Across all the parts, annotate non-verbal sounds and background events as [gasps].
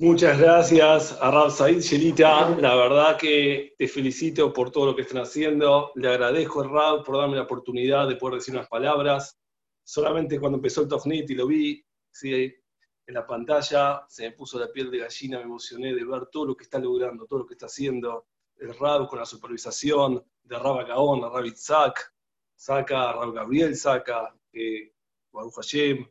Muchas gracias a Rab Said Shelita. La verdad que te felicito por todo lo que están haciendo. Le agradezco a Rab por darme la oportunidad de poder decir unas palabras. Solamente cuando empezó el Tofnit y lo vi ¿sí? en la pantalla, se me puso la piel de gallina, me emocioné de ver todo lo que está logrando, todo lo que está haciendo el Rab con la supervisación de Rab Gaón, Rab Itzak, Saca, Rab Gabriel Saca, eh, Baruch Hashem.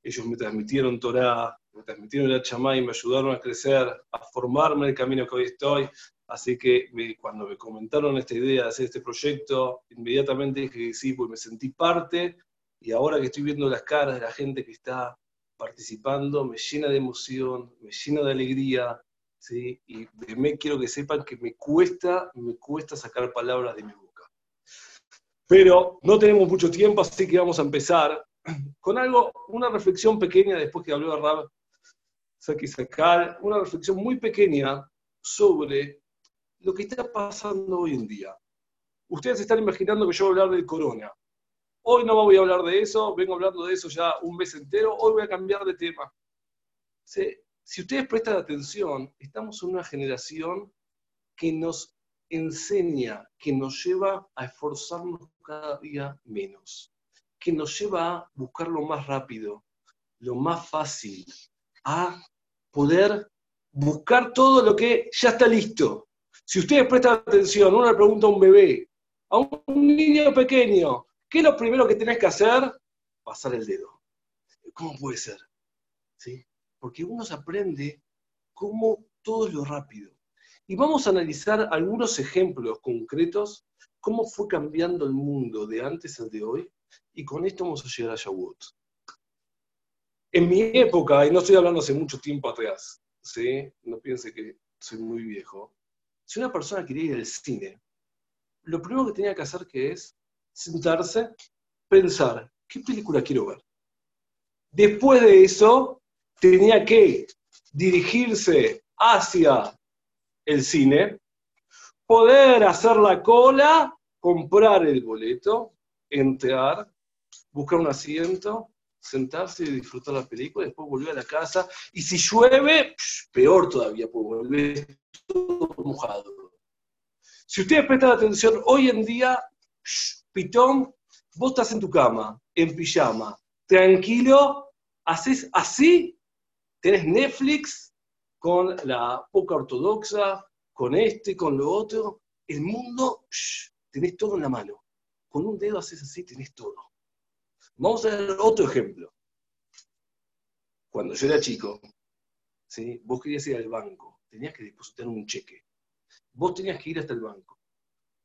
Ellos me transmitieron Torah, me transmitieron el y me ayudaron a crecer, a formarme el camino que hoy estoy. Así que cuando me comentaron esta idea de hacer este proyecto, inmediatamente dije que sí, pues me sentí parte y ahora que estoy viendo las caras de la gente que está participando, me llena de emoción, me llena de alegría, ¿sí? y de mí quiero que sepan que me cuesta, me cuesta sacar palabras de mi boca. Pero no tenemos mucho tiempo, así que vamos a empezar con algo, una reflexión pequeña después que habló Rab Saki una reflexión muy pequeña sobre lo que está pasando hoy en día. Ustedes están imaginando que yo voy a hablar del corona. Hoy no voy a hablar de eso, vengo hablando de eso ya un mes entero, hoy voy a cambiar de tema. Si ustedes prestan atención, estamos en una generación que nos enseña, que nos lleva a esforzarnos cada día menos, que nos lleva a buscar lo más rápido, lo más fácil, a poder buscar todo lo que ya está listo. Si ustedes prestan atención, uno le pregunta a un bebé, a un niño pequeño, ¿qué es lo primero que tenés que hacer? Pasar el dedo. ¿Cómo puede ser? ¿Sí? Porque uno se aprende cómo todo es lo rápido. Y vamos a analizar algunos ejemplos concretos, cómo fue cambiando el mundo de antes al de hoy, y con esto vamos a llegar a Shavuot. En mi época, y no estoy hablando hace mucho tiempo atrás, ¿sí? no piense que soy muy viejo, si una persona quería ir al cine, lo primero que tenía que hacer que es sentarse, pensar, ¿qué película quiero ver? Después de eso, tenía que dirigirse hacia el cine, poder hacer la cola, comprar el boleto, entrar, buscar un asiento, sentarse y disfrutar la película, después volver a la casa, y si llueve, peor todavía, pues volver todo mojado. Si ustedes prestan atención, hoy en día, pitón, vos estás en tu cama, en pijama, tranquilo, haces así, tenés Netflix con la poca ortodoxa, con este, con lo otro, el mundo, tenés todo en la mano. Con un dedo haces así, tenés todo. Vamos a ver otro ejemplo. Cuando yo era chico, ¿sí? vos querías ir al banco, tenías que depositar un cheque. Vos tenías que ir hasta el banco.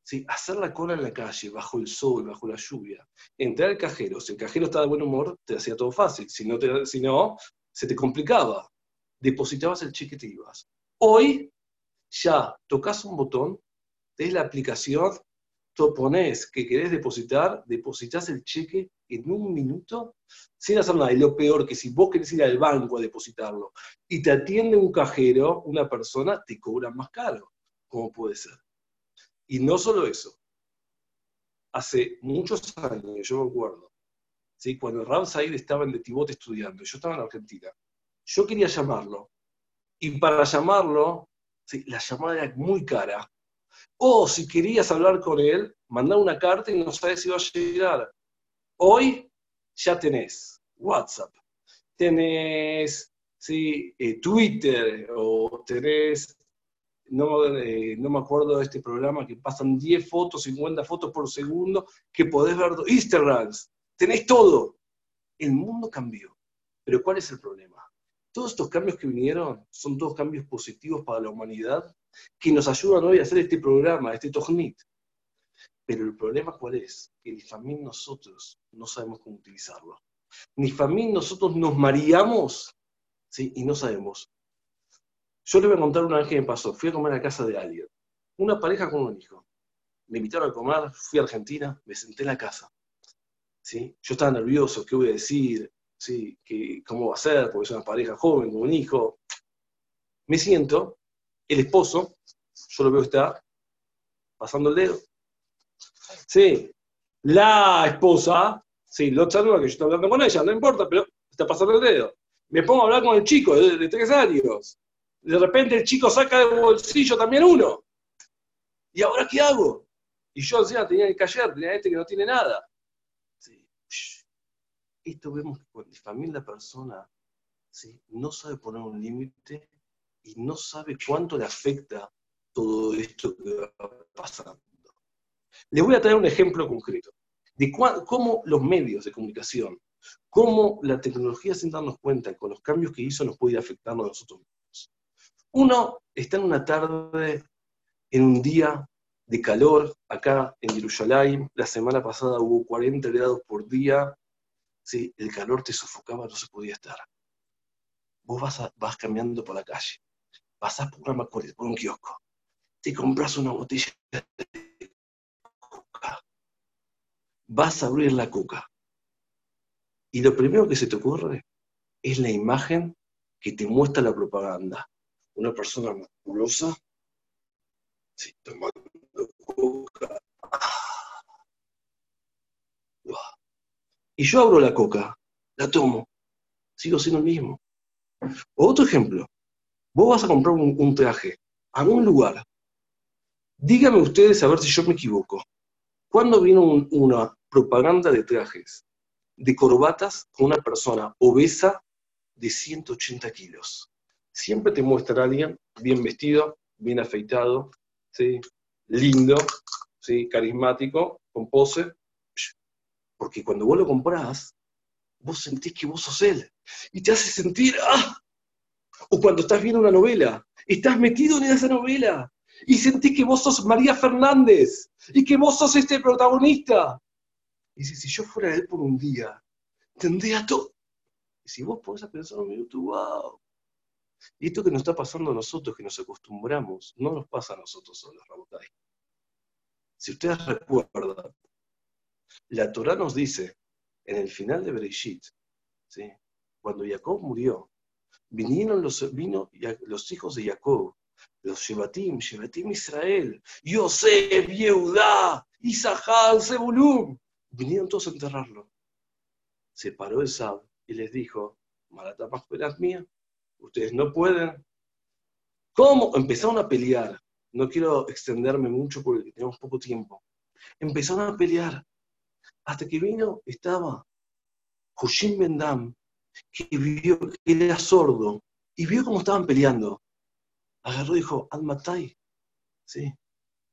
¿sí? Hacer la cola en la calle, bajo el sol, bajo la lluvia. Entrar al cajero. Si el cajero estaba de buen humor, te hacía todo fácil. Si no, si no se te complicaba. Depositabas el cheque y te ibas. Hoy ya tocas un botón, es la aplicación, pones que querés depositar, depositas el cheque en un minuto sin hacer nada. Y lo peor que si vos querés ir al banco a depositarlo y te atiende un cajero, una persona, te cobra más caro. ¿Cómo puede ser? Y no solo eso. Hace muchos años, yo me acuerdo, ¿sí? cuando Ram Said estaba en Detibote estudiando, yo estaba en Argentina, yo quería llamarlo. Y para llamarlo, ¿sí? la llamada era muy cara. O si querías hablar con él, mandar una carta y no sabes si va a llegar. Hoy ya tenés WhatsApp, tenés ¿sí? Eh, Twitter o tenés, no, eh, no, me acuerdo de este programa que pasan 10 fotos, 50 fotos por segundo, que podés ver Instagram, tenés todo. El mundo cambió. Pero ¿cuál es el problema? Todos estos cambios que vinieron son todos cambios positivos para la humanidad que nos ayudan hoy a hacer este programa, este Tognit. Pero el problema cuál es? Que ni familia nosotros no sabemos cómo utilizarlo. Ni familia nosotros nos mareamos ¿sí? y no sabemos. Yo le voy a contar una vez que me pasó. Fui a comer a casa de alguien. Una pareja con un hijo. Me invitaron a comer, fui a Argentina, me senté en la casa. ¿sí? Yo estaba nervioso, ¿qué voy a decir? ¿Sí? ¿Qué, ¿Cómo va a ser? Porque es una pareja joven, con un hijo. Me siento, el esposo, yo lo veo que está pasando el dedo. Sí, la esposa, sí, lo saluda que yo estoy hablando con ella, no importa, pero está pasando el dedo. Me pongo a hablar con el chico de, tres años. De repente el chico saca del bolsillo también uno. ¿Y ahora qué hago? Y yo encima tenía el cayer, tenía este que no tiene nada. Esto vemos que cuando la persona ¿sí? no sabe poner un límite y no sabe cuánto le afecta todo esto que va pasando. Les voy a traer un ejemplo concreto de cómo los medios de comunicación, cómo la tecnología sin darnos cuenta con los cambios que hizo nos puede ir afectando a nosotros mismos. Uno está en una tarde, en un día de calor acá en Jerusalén. La semana pasada hubo 40 grados por día. ¿sí? El calor te sofocaba, no se podía estar. Vos vas, vas caminando por la calle, pasás por, una, por un kiosco, te compras una botella de coca, vas a abrir la coca. Y lo primero que se te ocurre es la imagen que te muestra la propaganda. Una persona musculosa, sí, tomando coca. Y yo abro la coca, la tomo, sigo siendo el mismo. Otro ejemplo, vos vas a comprar un, traje a un lugar. Díganme ustedes a ver si yo me equivoco. ¿Cuándo vino una propaganda de trajes, de corbatas con una persona obesa de 180 kilos? Siempre te muestra a alguien bien vestido, bien afeitado, ¿sí? lindo, ¿sí? carismático, con pose, porque cuando vos lo comprás, vos sentís que vos sos él. Y te hace sentir, ¡ah! O cuando estás viendo una novela, estás metido en esa novela y sentís que vos sos María Fernández y que vos sos este protagonista. Y si, si yo fuera él por un día, tendría todo. Y si vos podés pensar un minuto, wow. Y esto que nos está pasando a nosotros, que nos acostumbramos, no nos pasa a nosotros solos, Rabotay. Si ustedes recuerdan, la Torah nos dice, en el final de Bereshit, ¿sí? cuando Jacob murió, vinieron los, vino los hijos de Jacob, los Shebatim, Shebatim Israel, Yosef, Yehudá, Isahar, Zebulun, vinieron todos a enterrarlo. Se paró el Sab y les dijo, Marata más mía, ustedes no pueden. ¿Cómo? Empezaron a pelear. No quiero extenderme mucho porque tenemos poco tiempo. Empezaron a pelear. Hasta que vino, estaba Hushim Bendam, que vio que era sordo y vio cómo estaban peleando. Agarró y dijo, Almatai. ¿Sí?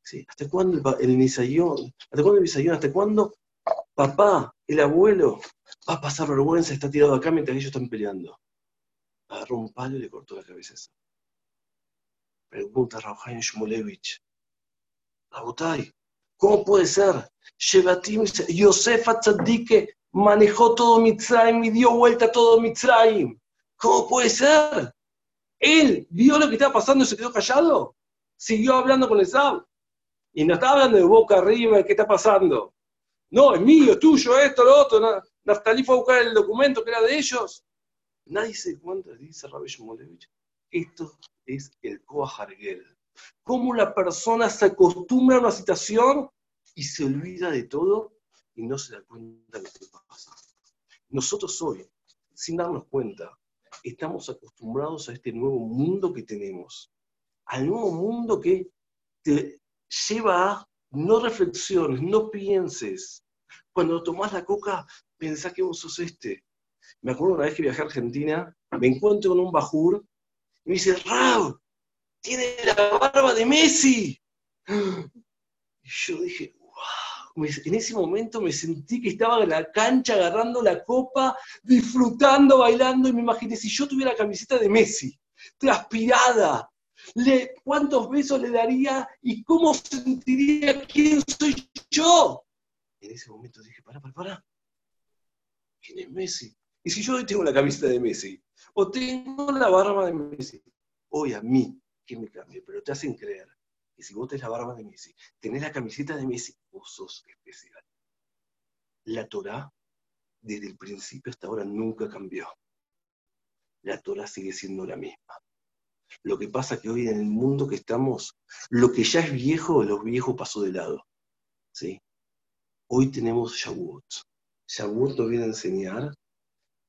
¿Sí? ¿Hasta cuándo el, Misayón? ¿Hasta cuándo el Misayón? ¿Hasta cuándo papá, el abuelo, va a pasar vergüenza, está tirado acá mientras ellos están peleando? Agarró un palo y le cortó la cabeza. Pregunta Rauhain Shmulevich. Rabotai, ¿cómo puede ser? Shevatim, Yosef Tzadike manejó todo Mitzrayim y dio vuelta todo Mitzrayim. ¿Cómo puede ser? Él vio lo que estaba pasando y se quedó callado. Siguió hablando con el Sab. Y no estaba hablando de boca arriba, ¿qué está pasando? No, es mío, es tuyo, esto, lo otro. Naftalí fue a buscar el documento que era de ellos. Nadie se cuenta, dice Rabbi Shmolevich, esto es el Koahargel. Cómo la persona se acostumbra a una situación y se olvida de todo y no se da cuenta de lo que pasa. Nosotros hoy, sin darnos cuenta, estamos acostumbrados a este nuevo mundo que tenemos, al nuevo mundo que te lleva a no reflexiones, no pienses. Cuando tomás la coca, pensá que vos sos este. Me acuerdo una vez que viajé a Argentina, me encuentro con un bajur y me dice, Rab, tiene la barba de Messi. [gasps] Y yo dije, en ese momento me sentí que estaba en la cancha agarrando la copa, disfrutando, bailando, y me imaginé si yo tuviera la camiseta de Messi, transpirada, ¿cuántos besos le daría y cómo sentiría quién soy yo? En ese momento dije, para, para, para, ¿quién es Messi? Y si yo hoy tengo la camiseta de Messi, o tengo la barba de Messi, hoy a mí, que me cambie, pero te hacen creer y si vos la barba de Messi, tenés la camiseta de Messi, vos sos especial. La Torah, desde el principio hasta ahora, nunca cambió. La Torah sigue siendo la misma. Lo que pasa que hoy en el mundo que estamos, lo que ya es viejo, lo viejo pasó de lado. ¿sí? Hoy tenemos Shavuot. Shavuot nos viene a enseñar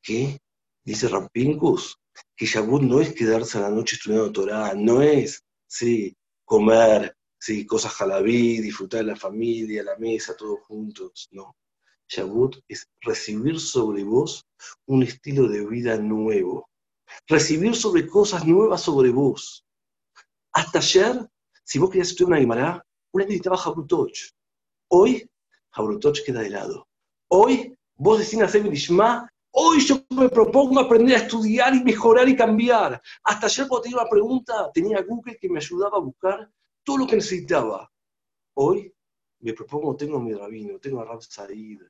que, dice Rampincus, que Shabbat no es quedarse a la noche estudiando Torah, no es, sí, comer, sí, cosas jalabí, disfrutar de la familia, la mesa, todos juntos, no. Shabbat es recibir sobre vos un estilo de vida nuevo, recibir sobre cosas nuevas sobre vos. Hasta ayer, si vos querías estudiar una Guimara, una necesitaba Jabrutoch. Hoy, Jabrutoch queda de lado. Hoy, vos decís hacer Ishma, hoy yo me propongo aprender a estudiar y mejorar y cambiar. Hasta ayer cuando tenía una pregunta, tenía Google que me ayudaba a buscar todo lo que necesitaba. Hoy me propongo, tengo a mi rabino, tengo a Rab Said,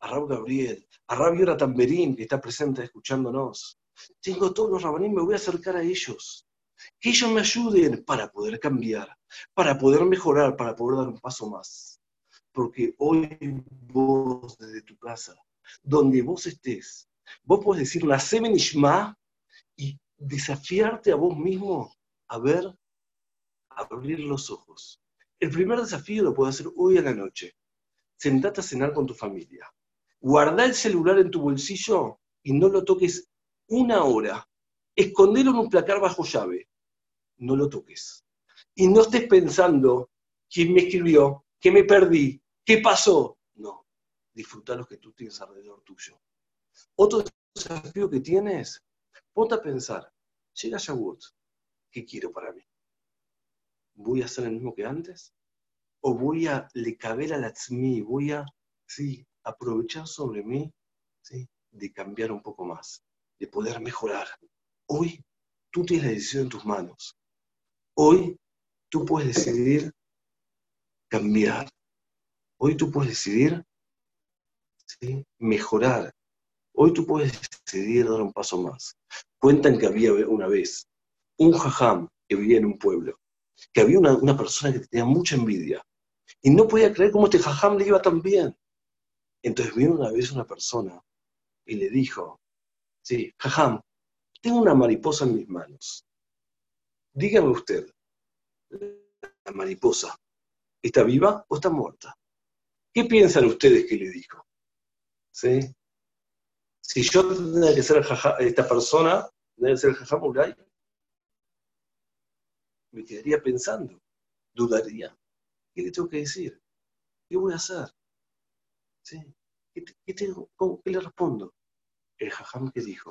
a Rab Gabriel, a Rab Yora Tamberín, que está presente escuchándonos. Tengo todos los rabanín, me voy a acercar a ellos. Que ellos me ayuden para poder cambiar, para poder mejorar, para poder dar un paso más. Porque hoy vos desde tu casa, donde vos estés, vos podés decir una Semen y desafiarte a vos mismo a ver, a abrir los ojos. El primer desafío lo puedes hacer hoy a la noche. Sentate a cenar con tu familia. Guarda el celular en tu bolsillo y no lo toques una hora. Escondelo en un placar bajo llave. No lo toques. Y no estés pensando quién me escribió, qué me perdí, qué pasó. No. Disfruta lo que tú tienes alrededor tuyo. Otro desafío que tienes, ponte a pensar. Llega Shavuot. ¿Qué quiero para mí? ¿Voy a hacer el mismo que antes? ¿O voy a le caber a la tzmi? ¿Voy a sí, aprovechar sobre mí ¿sí? de cambiar un poco más, de poder mejorar? Hoy tú tienes la decisión en tus manos. Hoy tú puedes decidir cambiar. Hoy tú puedes decidir ¿sí? mejorar. Hoy tú puedes decidir dar un paso más. Cuentan que había una vez un jajam que vivía en un pueblo que había una, persona que tenía mucha envidia y no podía creer cómo este jajam le iba tan bien. Entonces vino una vez una persona y le dijo, sí, jajam, tengo una mariposa en mis manos. Dígame usted, la mariposa, ¿está viva o está muerta? ¿Qué piensan ustedes que le dijo? ¿Sí? Si yo tendría que ser esta persona, tendría que ser el jajam me quedaría pensando, dudaría. ¿Qué le tengo que decir? ¿Qué voy a hacer? ¿Sí? ¿Qué, tengo, ¿Qué le respondo? El jajam que dijo,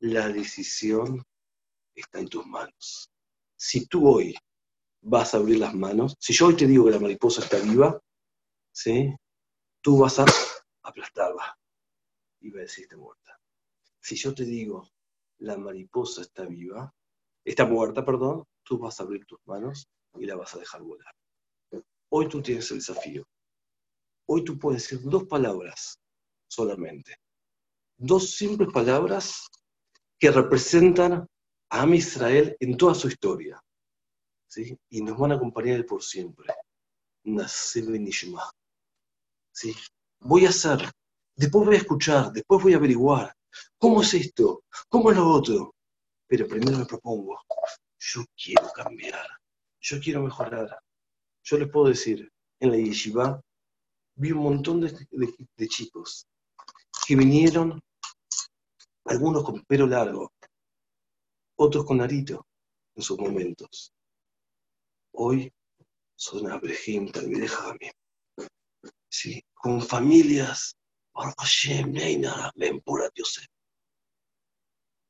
la decisión está en tus manos. Si tú hoy vas a abrir las manos, si yo hoy te digo que la mariposa está viva, ¿sí? tú vas a aplastarla va a decir está muerta. Si yo te digo la mariposa está viva, está muerta, perdón, tú vas a abrir tus manos y la vas a dejar volar. Hoy tú tienes el desafío. Hoy tú puedes decir dos palabras solamente. Dos simples palabras que representan a Am Israel en toda su historia. ¿sí? Y nos van a acompañar por siempre. Benishma. ¿sí? Voy a hacer, después voy a escuchar, después voy a averiguar. ¿Cómo es esto? ¿Cómo es lo otro? Pero primero me propongo, yo quiero cambiar, yo quiero mejorar. Yo les puedo decir, en la yeshiva vi un montón de, chicos que vinieron, algunos con pelo largo, otros con arito en sus momentos. Hoy son abrejim, mí. Sí, con familias,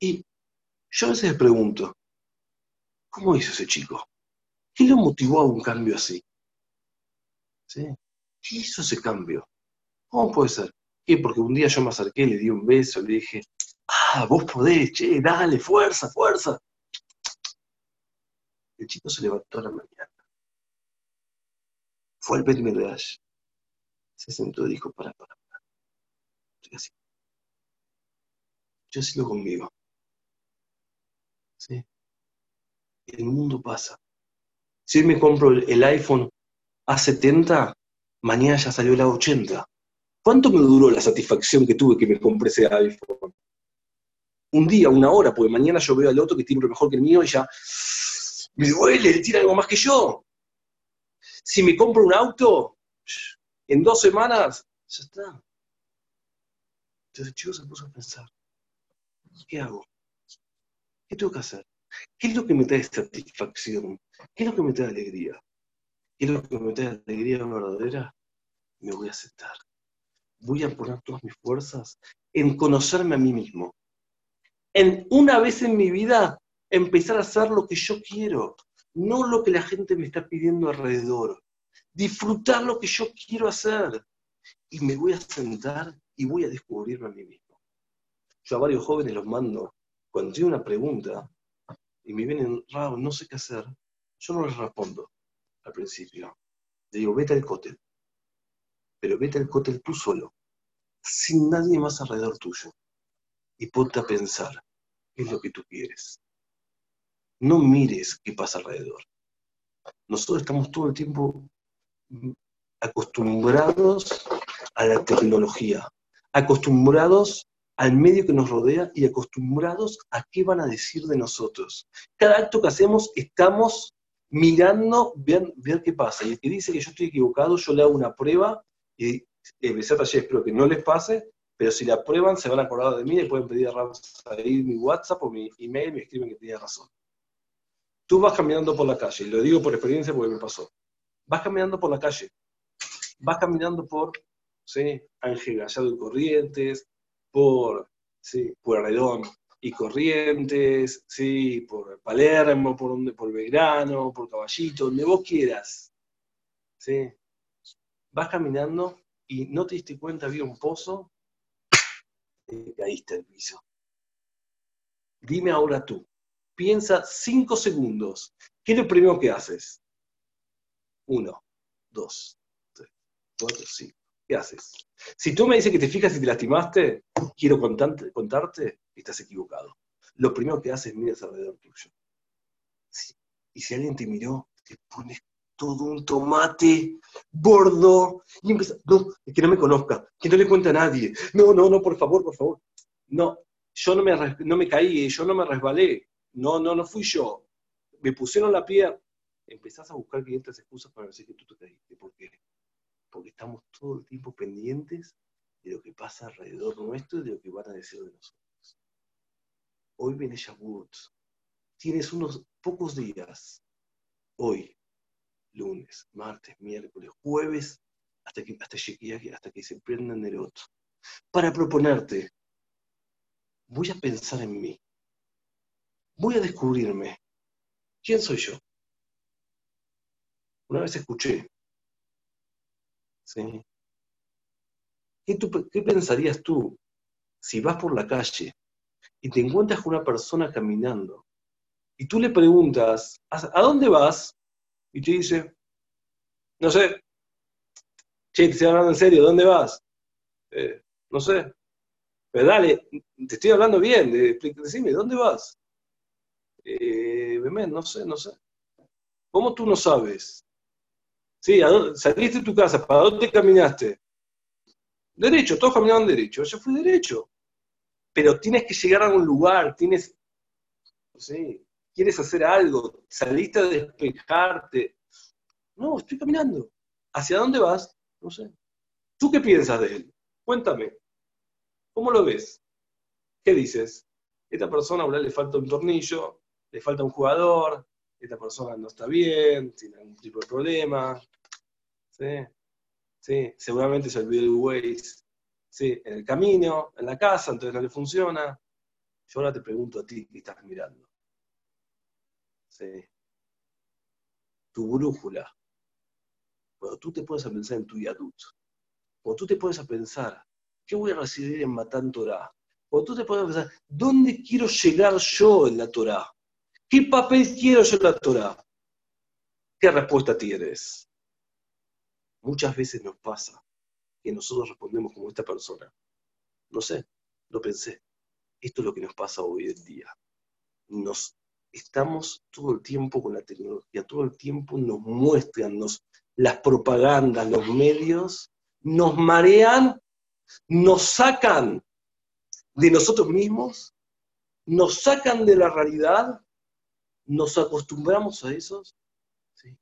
y yo a veces me pregunto, ¿cómo hizo ese chico? ¿Qué lo motivó a un cambio así? ¿Sí? ¿Qué hizo ese cambio? ¿Cómo puede ser? ¿Qué? Porque un día yo me acerqué, le di un beso, le dije, ah, vos podés, che, dale, fuerza, fuerza. El chico se levantó a la mañana. Fue al Medrash. Se sentó y dijo, para, para. Estoy así. Yo lo conmigo. ¿sí? El mundo pasa. Si hoy me compro el iPhone A70, mañana ya salió el A80. ¿Cuánto me duró la satisfacción que tuve que me compré ese iPhone? Un día, una hora, porque mañana yo veo al otro que tiene mejor que el mío y ya me duele, él tiene algo más que yo. Si me compro un auto, en dos semanas, ya está. Entonces el chico se puso a pensar, ¿qué hago? ¿Qué tengo que hacer? ¿Qué es lo que me trae satisfacción? ¿Qué es lo que me trae alegría? ¿Qué es lo que me trae alegría verdadera? Me voy a sentar. Voy a poner todas mis fuerzas en conocerme a mí mismo. En una vez en mi vida empezar a hacer lo que yo quiero, no lo que la gente me está pidiendo alrededor. Disfrutar lo que yo quiero hacer. Y me voy a sentar y voy a descubrirme a mí mismo. Yo a varios jóvenes los mando, cuando tienen una pregunta y me vienen, Raúl, no sé qué hacer, yo no les respondo al principio. Le digo, vete al cótel. Pero vete al cótel tú solo, sin nadie más alrededor tuyo. Y ponte a pensar, ¿qué es lo que tú quieres? No mires qué pasa alrededor. Nosotros estamos todo el tiempo acostumbrados a la tecnología, acostumbrados al medio que nos rodea y acostumbrados a qué van a decir de nosotros. Cada acto que hacemos estamos mirando, ver, qué pasa. Y el que dice que yo estoy equivocado, yo le hago una prueba y empecé a espero que no les pase, pero si la prueban se van a acordar de mí y pueden pedir a ahí mi WhatsApp o mi email y me escriben que tenía razón. Tú vas caminando por la calle, y lo digo por experiencia porque me pasó. Vas caminando por la calle, vas caminando por ¿sí? Ángel Gallado y Corrientes, por ¿sí? Pueyrredón y Corrientes, ¿sí? por Palermo, por, donde, por Belgrano, por Caballito, donde vos quieras. ¿sí? Vas caminando y no te diste cuenta, había un pozo, y caíste al piso. Dime ahora tú, piensa cinco segundos. ¿Qué es lo primero que haces? Uno, dos, tres, cuatro, cinco. ¿Qué haces? Si tú me dices que te fijas y te lastimaste, quiero contarte, contarte estás equivocado. Lo primero que haces es miras alrededor tuyo. Y si alguien te miró, te pones todo un tomate gordo y empieza, no, que no me conozca, que no le cuente a nadie. No, no, no, por favor, por favor. No, yo no me, no me caí, yo no me resbalé. No, no, no fui yo. Me pusieron la piel. Empezás a buscar 500 excusas para decir que tú te caíste. ¿Por qué? Porque estamos todo el tiempo pendientes de lo que pasa alrededor nuestro y de lo que van a decir de nosotros. Hoy viene Shavuot. Tienes unos pocos días. Hoy, lunes, martes, miércoles, jueves, hasta que, hasta, hasta que se prenda el otro. Para proponerte, voy a pensar en mí voy a descubrirme. ¿Quién soy yo? Una vez escuché, ¿sí? ¿Qué, pensarías tú si vas por la calle y te encuentras con una persona caminando y tú le preguntas, ¿a, dónde vas? Y te dice, no sé, che, te estoy hablando en serio, ¿dónde vas? Eh, no sé, pero dale, te estoy hablando bien, de, decime, ¿dónde vas? Eh, no sé, no sé. ¿Cómo tú no sabes? Sí, saliste de tu casa, ¿para dónde caminaste? Derecho, todos caminaban derecho, yo fui derecho. Pero tienes que llegar a un lugar, tienes, no quieres hacer algo, saliste a despejarte. No, estoy caminando. ¿Hacia dónde vas? No sé. ¿Tú qué piensas de él? Cuéntame. ¿Cómo lo ves? ¿Qué dices? Esta persona a le falta un tornillo, le falta un jugador, esta persona no está bien, tiene algún tipo de problema. ¿sí? ¿Sí? Seguramente se olvidó el Waze ¿sí? en el camino, en la casa, entonces no le funciona. Yo ahora te pregunto a ti qué estás mirando. ¿Sí? Tu brújula. Cuando tú te pones a pensar en tu yadut, cuando tú te pones a pensar, ¿qué voy a recibir en Matán Torah? Cuando tú te pones a pensar, ¿dónde quiero llegar yo en la Torah? ¿Qué papel quiero yo en la Torah? ¿Qué respuesta tienes? Muchas veces nos pasa que nosotros respondemos como esta persona. No sé, lo pensé. Esto es lo que nos pasa hoy en día. Nos estamos todo el tiempo con la tecnología, todo el tiempo nos muestran las propagandas, los medios, nos marean, nos sacan de nosotros mismos, nos sacan de la realidad nos acostumbramos a esos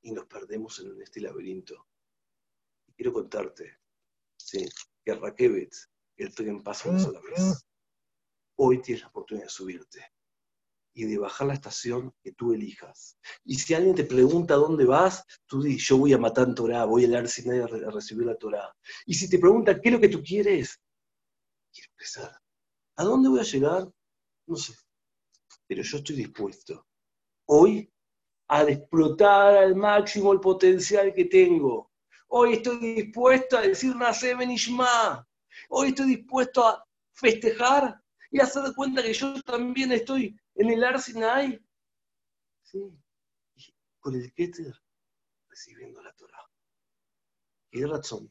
y nos perdemos en este laberinto. Quiero contarte ¿sí? que Raquevitz, el tren pasa una sola vez. hoy tienes la oportunidad de subirte y de bajar la estación que tú elijas. Y si alguien te pregunta dónde vas, tú dices, yo voy a matar Torah, voy a leer sin nadie a recibir la Torah. Y si te pregunta qué es lo que tú quieres, quiero empezar. ¿A dónde voy a llegar? No sé. Pero yo estoy dispuesto hoy a explotar al máximo el potencial que tengo. Hoy estoy dispuesto a decir Nace Benishma. Hoy estoy dispuesto a festejar y hacer cuenta que yo también estoy en el Arsinai. Sí, con el Keter recibiendo la Torah. Y razón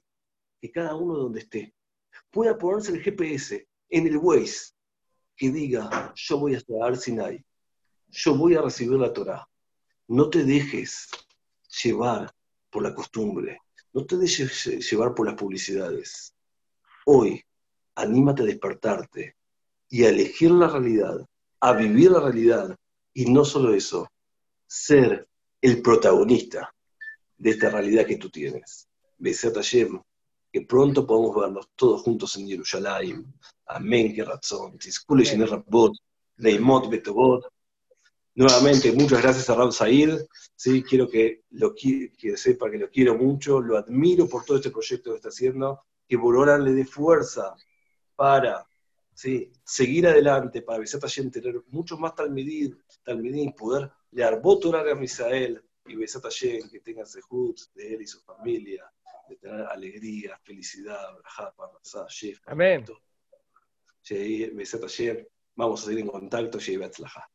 que cada uno donde esté pueda ponerse el GPS en el Waze que diga, yo voy hasta Arsinai, yo voy a recibir la Torah. No te dejes llevar por la costumbre, no te dejes llevar por las publicidades. Hoy, anímate a despertarte y a elegir la realidad, a vivir la realidad, y no solo eso, ser el protagonista de esta realidad que tú tienes. Besat Hashem, que pronto podamos vernos todos juntos en Jerusalén. Amén, que razón. Leimot Betobot. Nuevamente, muchas gracias a Raúl Said. Sí, quiero que, lo, que sepa que lo quiero mucho, lo admiro por todo este proyecto que está haciendo, que Borora le dé fuerza para ¿sí? seguir adelante, para Besat Hashem tener mucho más talmidim, talmidim poder leer orar a Misael y Besat Hashem, que tenga sehut de él y su familia, de tener alegría, felicidad, brajá, shef. Amén. Besat Hashem, vamos a seguir en contacto, Betzlajá.